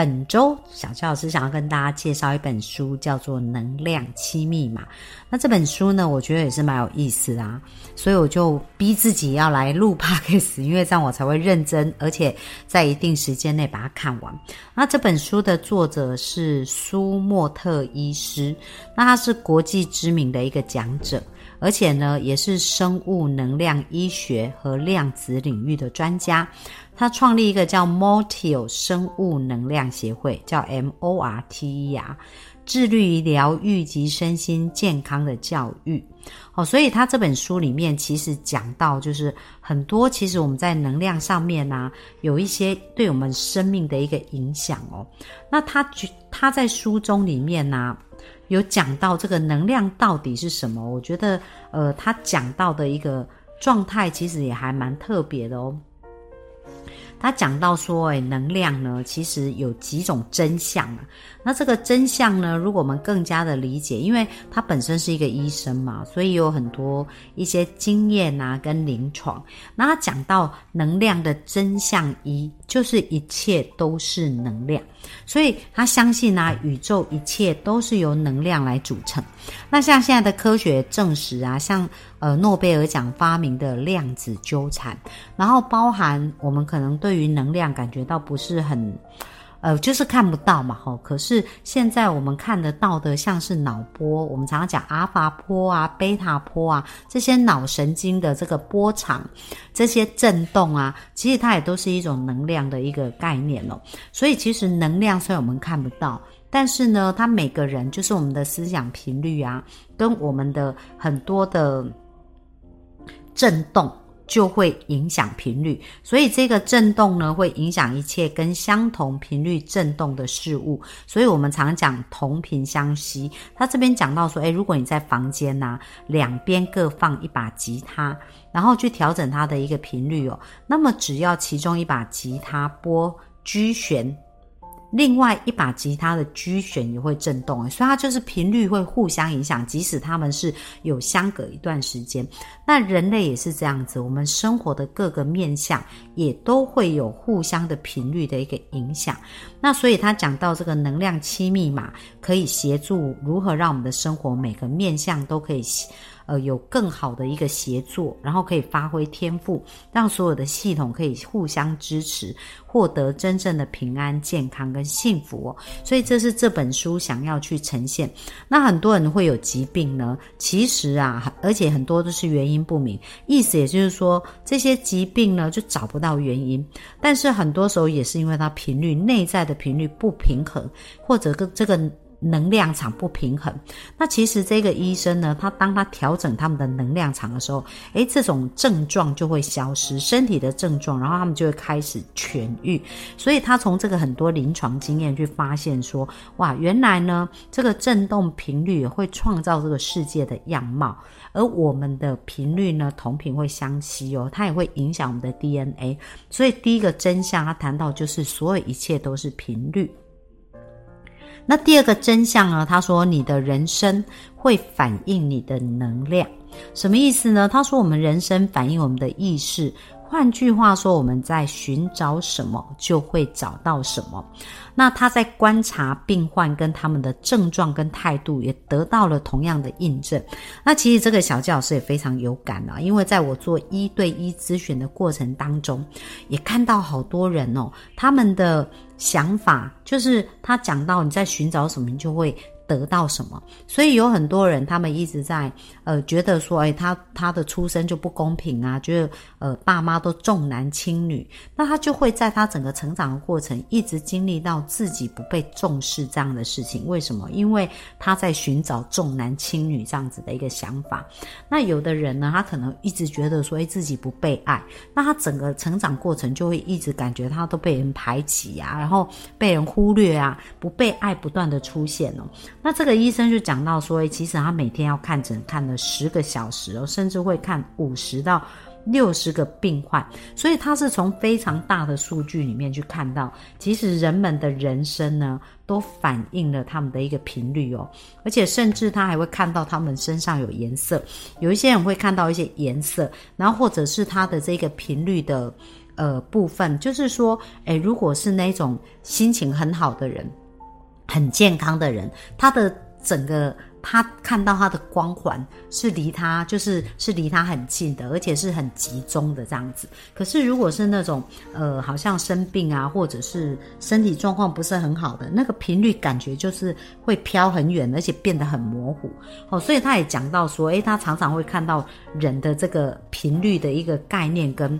本周小教老师想要跟大家介绍一本书，叫做《能量七密码》。那这本书呢，我觉得也是蛮有意思啊，所以我就逼自己要来录 podcast，因为这样我才会认真，而且在一定时间内把它看完。那这本书的作者是苏莫特医师，那他是国际知名的一个讲者。而且呢，也是生物能量医学和量子领域的专家。他创立一个叫 Mortial 生物能量协会，叫 MORTE 啊，致力于疗愈及身心健康的教育。哦，所以他这本书里面其实讲到，就是很多其实我们在能量上面呢，有一些对我们生命的一个影响哦。那他他在书中里面呢。有讲到这个能量到底是什么？我觉得，呃，他讲到的一个状态其实也还蛮特别的哦。他讲到说，哎，能量呢，其实有几种真相啊。那这个真相呢，如果我们更加的理解，因为他本身是一个医生嘛，所以有很多一些经验啊，跟临床。那他讲到能量的真相一，就是一切都是能量，所以他相信啊，宇宙一切都是由能量来组成。那像现在的科学证实啊，像呃诺贝尔奖发明的量子纠缠，然后包含我们可能。对于能量感觉到不是很，呃，就是看不到嘛，吼。可是现在我们看得到的，像是脑波，我们常常讲阿法波啊、贝塔波啊，这些脑神经的这个波长，这些震动啊，其实它也都是一种能量的一个概念哦。所以其实能量虽然我们看不到，但是呢，它每个人就是我们的思想频率啊，跟我们的很多的震动。就会影响频率，所以这个震动呢，会影响一切跟相同频率震动的事物。所以我们常讲同频相吸。他这边讲到说，诶，如果你在房间呐，两边各放一把吉他，然后去调整它的一个频率哦，那么只要其中一把吉他拨 G 弦。另外一把吉他的 G 弦也会震动，所以它就是频率会互相影响，即使它们是有相隔一段时间。那人类也是这样子，我们生活的各个面相也都会有互相的频率的一个影响。那所以他讲到这个能量七密码，可以协助如何让我们的生活每个面相都可以。呃，有更好的一个协作，然后可以发挥天赋，让所有的系统可以互相支持，获得真正的平安、健康跟幸福。所以这是这本书想要去呈现。那很多人会有疾病呢，其实啊，而且很多都是原因不明，意思也就是说，这些疾病呢就找不到原因，但是很多时候也是因为它频率内在的频率不平衡，或者跟这个。能量场不平衡，那其实这个医生呢，他当他调整他们的能量场的时候，诶，这种症状就会消失，身体的症状，然后他们就会开始痊愈。所以他从这个很多临床经验去发现说，哇，原来呢，这个振动频率会创造这个世界的样貌，而我们的频率呢，同频会相吸哦，它也会影响我们的 DNA。所以第一个真相，他谈到就是所有一切都是频率。那第二个真相呢？他说，你的人生会反映你的能量，什么意思呢？他说，我们人生反映我们的意识。换句话说，我们在寻找什么，就会找到什么。那他在观察病患跟他们的症状跟态度，也得到了同样的印证。那其实这个小纪老师也非常有感啊，因为在我做一对一咨询的过程当中，也看到好多人哦，他们的想法就是他讲到你在寻找什么，你就会。得到什么？所以有很多人，他们一直在呃觉得说，哎，他他的出生就不公平啊，觉得呃爸妈都重男轻女，那他就会在他整个成长的过程，一直经历到自己不被重视这样的事情。为什么？因为他在寻找重男轻女这样子的一个想法。那有的人呢，他可能一直觉得说，哎，自己不被爱，那他整个成长过程就会一直感觉他都被人排挤啊，然后被人忽略啊，不被爱不断的出现哦。那这个医生就讲到说，其实他每天要看诊看了十个小时哦，甚至会看五十到六十个病患，所以他是从非常大的数据里面去看到，其实人们的人生呢，都反映了他们的一个频率哦，而且甚至他还会看到他们身上有颜色，有一些人会看到一些颜色，然后或者是他的这个频率的呃部分，就是说，诶，如果是那种心情很好的人。很健康的人，他的整个他看到他的光环是离他就是是离他很近的，而且是很集中的这样子。可是如果是那种呃好像生病啊，或者是身体状况不是很好的，那个频率感觉就是会飘很远，而且变得很模糊。哦，所以他也讲到说，诶，他常常会看到人的这个频率的一个概念跟。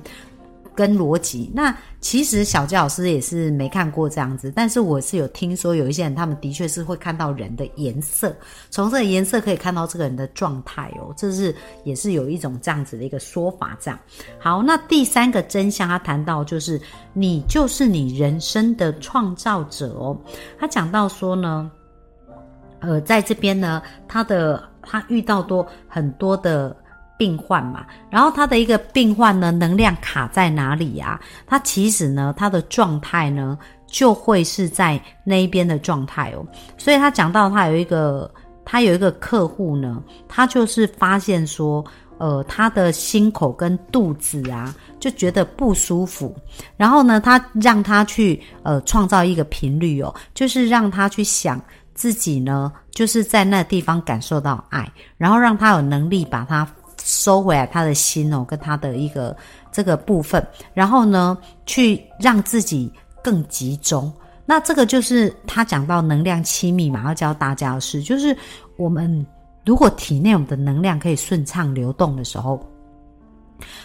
跟逻辑，那其实小杰老师也是没看过这样子，但是我是有听说有一些人，他们的确是会看到人的颜色，从这个颜色可以看到这个人的状态哦，这是也是有一种这样子的一个说法。这样好，那第三个真相，他谈到就是你就是你人生的创造者哦。他讲到说呢，呃，在这边呢，他的他遇到多很多的。病患嘛，然后他的一个病患呢，能量卡在哪里呀？他其实呢，他的状态呢，就会是在那一边的状态哦。所以他讲到他有一个，他有一个客户呢，他就是发现说，呃，他的心口跟肚子啊，就觉得不舒服。然后呢，他让他去呃创造一个频率哦，就是让他去想自己呢，就是在那地方感受到爱，然后让他有能力把它。收回来他的心哦，跟他的一个这个部分，然后呢，去让自己更集中。那这个就是他讲到能量亲密码要教大家的事，就是我们如果体内我们的能量可以顺畅流动的时候。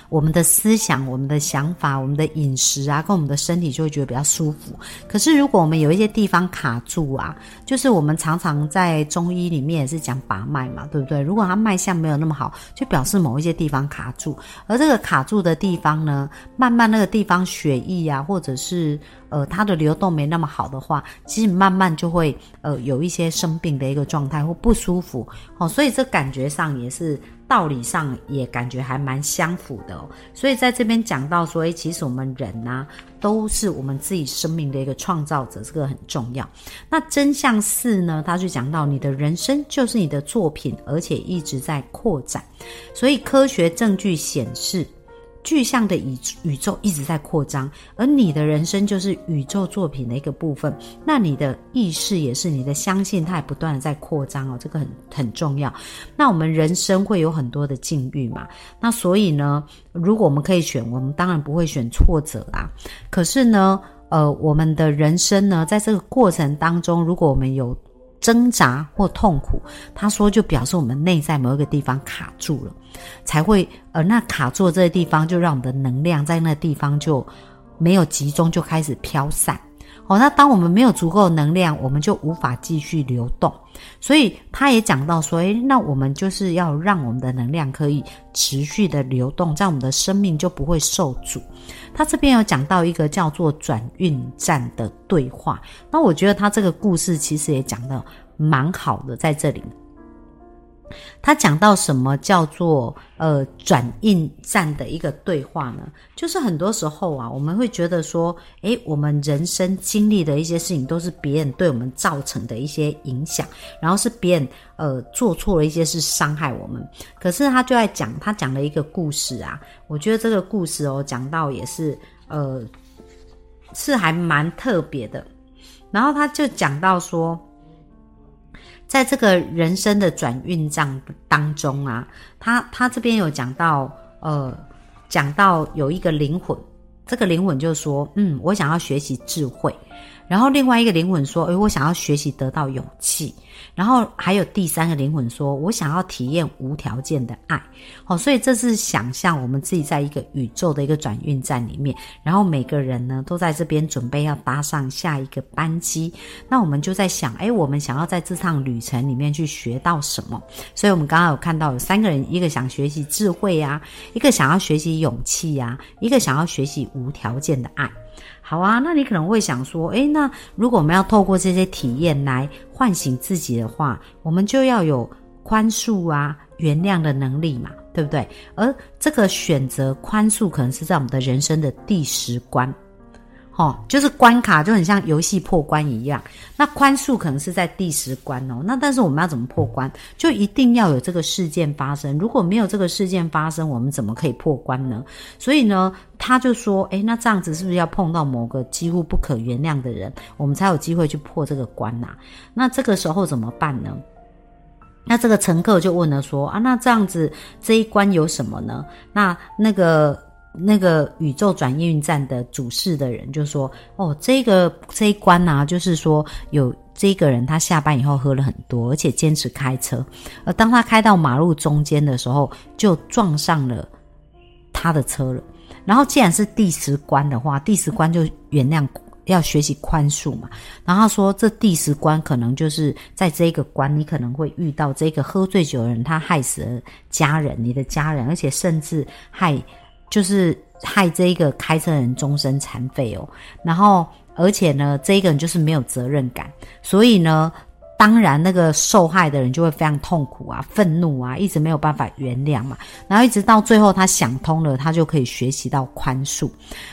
我们的思想、我们的想法、我们的饮食啊，跟我们的身体就会觉得比较舒服。可是如果我们有一些地方卡住啊，就是我们常常在中医里面也是讲把脉嘛，对不对？如果它脉象没有那么好，就表示某一些地方卡住。而这个卡住的地方呢，慢慢那个地方血液啊，或者是呃它的流动没那么好的话，其实慢慢就会呃有一些生病的一个状态或不舒服。哦，所以这感觉上也是。道理上也感觉还蛮相符的，所以在这边讲到说，诶，其实我们人呢，都是我们自己生命的一个创造者，这个很重要。那真相四呢，他就讲到你的人生就是你的作品，而且一直在扩展，所以科学证据显示。具象的宇宇宙一直在扩张，而你的人生就是宇宙作品的一个部分。那你的意识也是你的相信，它也不断的在扩张哦，这个很很重要。那我们人生会有很多的境遇嘛？那所以呢，如果我们可以选，我们当然不会选挫折啊。可是呢，呃，我们的人生呢，在这个过程当中，如果我们有挣扎或痛苦，他说就表示我们内在某一个地方卡住了，才会呃那卡住这个地方，就让我们的能量在那地方就没有集中，就开始飘散。哦，那当我们没有足够能量，我们就无法继续流动。所以他也讲到说，诶，那我们就是要让我们的能量可以持续的流动，这样我们的生命就不会受阻。他这边有讲到一个叫做转运站的对话，那我觉得他这个故事其实也讲的蛮好的，在这里。他讲到什么叫做呃转运站的一个对话呢？就是很多时候啊，我们会觉得说，诶，我们人生经历的一些事情都是别人对我们造成的一些影响，然后是别人呃做错了一些事伤害我们。可是他就在讲，他讲了一个故事啊，我觉得这个故事哦讲到也是呃是还蛮特别的。然后他就讲到说。在这个人生的转运账当中啊，他他这边有讲到，呃，讲到有一个灵魂，这个灵魂就说，嗯，我想要学习智慧。然后另外一个灵魂说：“诶，我想要学习得到勇气。”然后还有第三个灵魂说：“我想要体验无条件的爱。”好，所以这是想象我们自己在一个宇宙的一个转运站里面，然后每个人呢都在这边准备要搭上下一个班机。那我们就在想：诶，我们想要在这趟旅程里面去学到什么？所以我们刚刚有看到有三个人，一个想学习智慧呀，一个想要学习勇气呀，一个想要学习无条件的爱。好啊，那你可能会想说，诶，那如果我们要透过这些体验来唤醒自己的话，我们就要有宽恕啊、原谅的能力嘛，对不对？而这个选择宽恕，可能是在我们的人生的第十关。哦，就是关卡就很像游戏破关一样。那宽恕可能是在第十关哦。那但是我们要怎么破关？就一定要有这个事件发生。如果没有这个事件发生，我们怎么可以破关呢？所以呢，他就说：“诶，那这样子是不是要碰到某个几乎不可原谅的人，我们才有机会去破这个关呐？那这个时候怎么办呢？”那这个乘客就问了说：“啊，那这样子这一关有什么呢？”那那个。那个宇宙转运站的主事的人就说：“哦，这个这一关呢，就是说有这个人他下班以后喝了很多，而且坚持开车。而当他开到马路中间的时候，就撞上了他的车了。然后既然是第十关的话，第十关就原谅，要学习宽恕嘛。然后说这第十关可能就是在这个关，你可能会遇到这个喝醉酒的人，他害死了家人，你的家人，而且甚至害。”就是害这一个开车人终身残废哦，然后而且呢，这一个人就是没有责任感，所以呢，当然那个受害的人就会非常痛苦啊、愤怒啊，一直没有办法原谅嘛，然后一直到最后他想通了，他就可以学习到宽恕。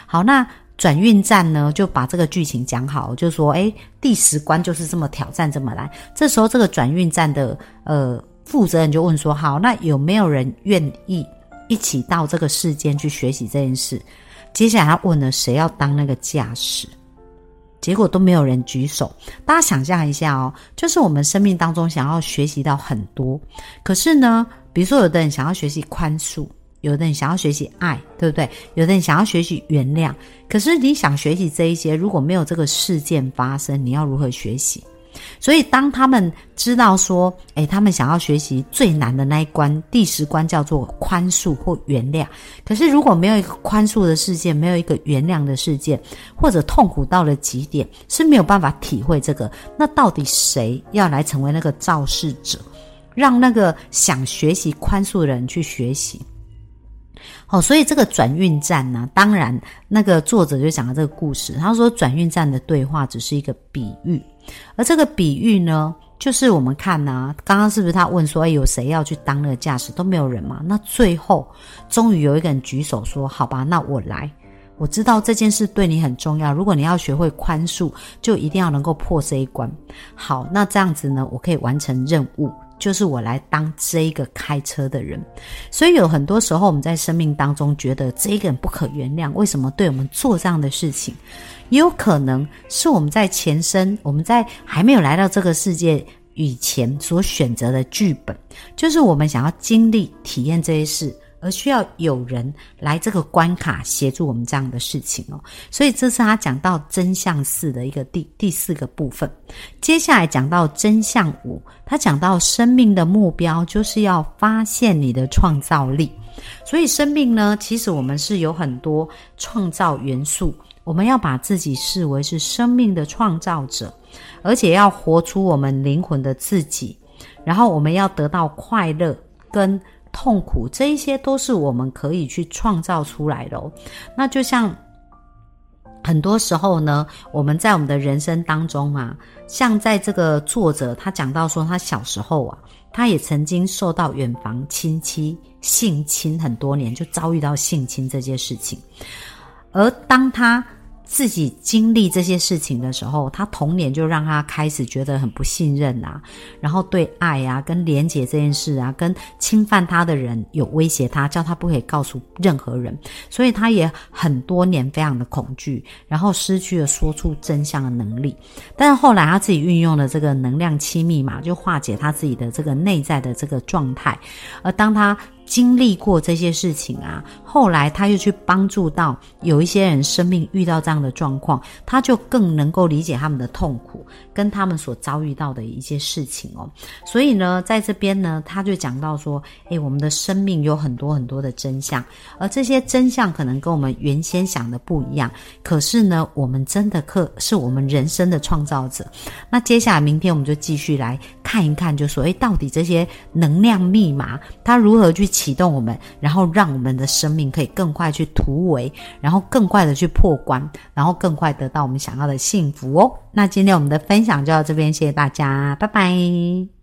好，那转运站呢就把这个剧情讲好，就说诶，第十关就是这么挑战这么来。这时候这个转运站的呃负责人就问说：好，那有没有人愿意？一起到这个世间去学习这件事。接下来他问了谁要当那个驾驶，结果都没有人举手。大家想象一下哦，就是我们生命当中想要学习到很多，可是呢，比如说有的人想要学习宽恕，有的人想要学习爱，对不对？有的人想要学习原谅，可是你想学习这一些，如果没有这个事件发生，你要如何学习？所以，当他们知道说，诶，他们想要学习最难的那一关，第十关叫做宽恕或原谅。可是，如果没有一个宽恕的事件，没有一个原谅的事件，或者痛苦到了极点，是没有办法体会这个。那到底谁要来成为那个肇事者，让那个想学习宽恕的人去学习？哦，所以这个转运站呢，当然那个作者就讲了这个故事。他说，转运站的对话只是一个比喻。而这个比喻呢，就是我们看呢，刚刚是不是他问说，哎，有谁要去当那个驾驶？都没有人嘛。那最后终于有一个人举手说，好吧，那我来。我知道这件事对你很重要。如果你要学会宽恕，就一定要能够破这一关。好，那这样子呢，我可以完成任务，就是我来当这一个开车的人。所以有很多时候我们在生命当中觉得这一个人不可原谅，为什么对我们做这样的事情？也有可能是我们在前生，我们在还没有来到这个世界以前所选择的剧本，就是我们想要经历、体验这些事，而需要有人来这个关卡协助我们这样的事情哦。所以这是他讲到真相四的一个第第四个部分。接下来讲到真相五，他讲到生命的目标就是要发现你的创造力。所以生命呢，其实我们是有很多创造元素。我们要把自己视为是生命的创造者，而且要活出我们灵魂的自己。然后我们要得到快乐跟痛苦，这一些都是我们可以去创造出来的。那就像很多时候呢，我们在我们的人生当中啊，像在这个作者他讲到说，他小时候啊，他也曾经受到远房亲戚性侵很多年，就遭遇到性侵这件事情。而当他自己经历这些事情的时候，他童年就让他开始觉得很不信任啊，然后对爱啊、跟连结这件事啊、跟侵犯他的人有威胁他，叫他不可以告诉任何人，所以他也很多年非常的恐惧，然后失去了说出真相的能力。但是后来他自己运用了这个能量七密码，就化解他自己的这个内在的这个状态。而当他经历过这些事情啊，后来他又去帮助到有一些人生命遇到这样的状况，他就更能够理解他们的痛苦跟他们所遭遇到的一些事情哦。所以呢，在这边呢，他就讲到说，诶，我们的生命有很多很多的真相，而这些真相可能跟我们原先想的不一样。可是呢，我们真的可是我们人生的创造者。那接下来明天我们就继续来看一看，就说，诶，到底这些能量密码它如何去？启动我们，然后让我们的生命可以更快去突围，然后更快的去破关，然后更快得到我们想要的幸福哦。那今天我们的分享就到这边，谢谢大家，拜拜。